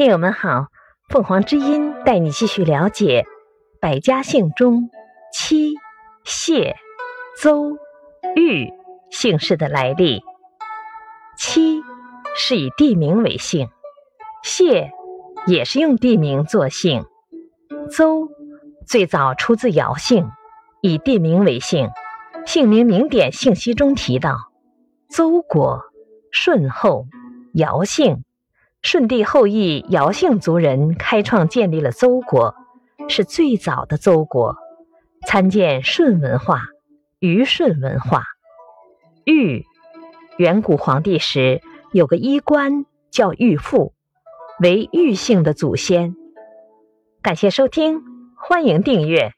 听友们好，凤凰之音带你继续了解百家姓中戚、谢、邹、豫姓氏的来历。戚是以地名为姓，谢也是用地名作姓，邹最早出自尧姓，以地名为姓。姓名名典信息中提到，邹国舜后，尧姓。舜帝后裔尧姓族人开创建立了邹国，是最早的邹国。参见舜文化、虞舜文化。玉，远古皇帝时有个医官叫玉父，为玉姓的祖先。感谢收听，欢迎订阅。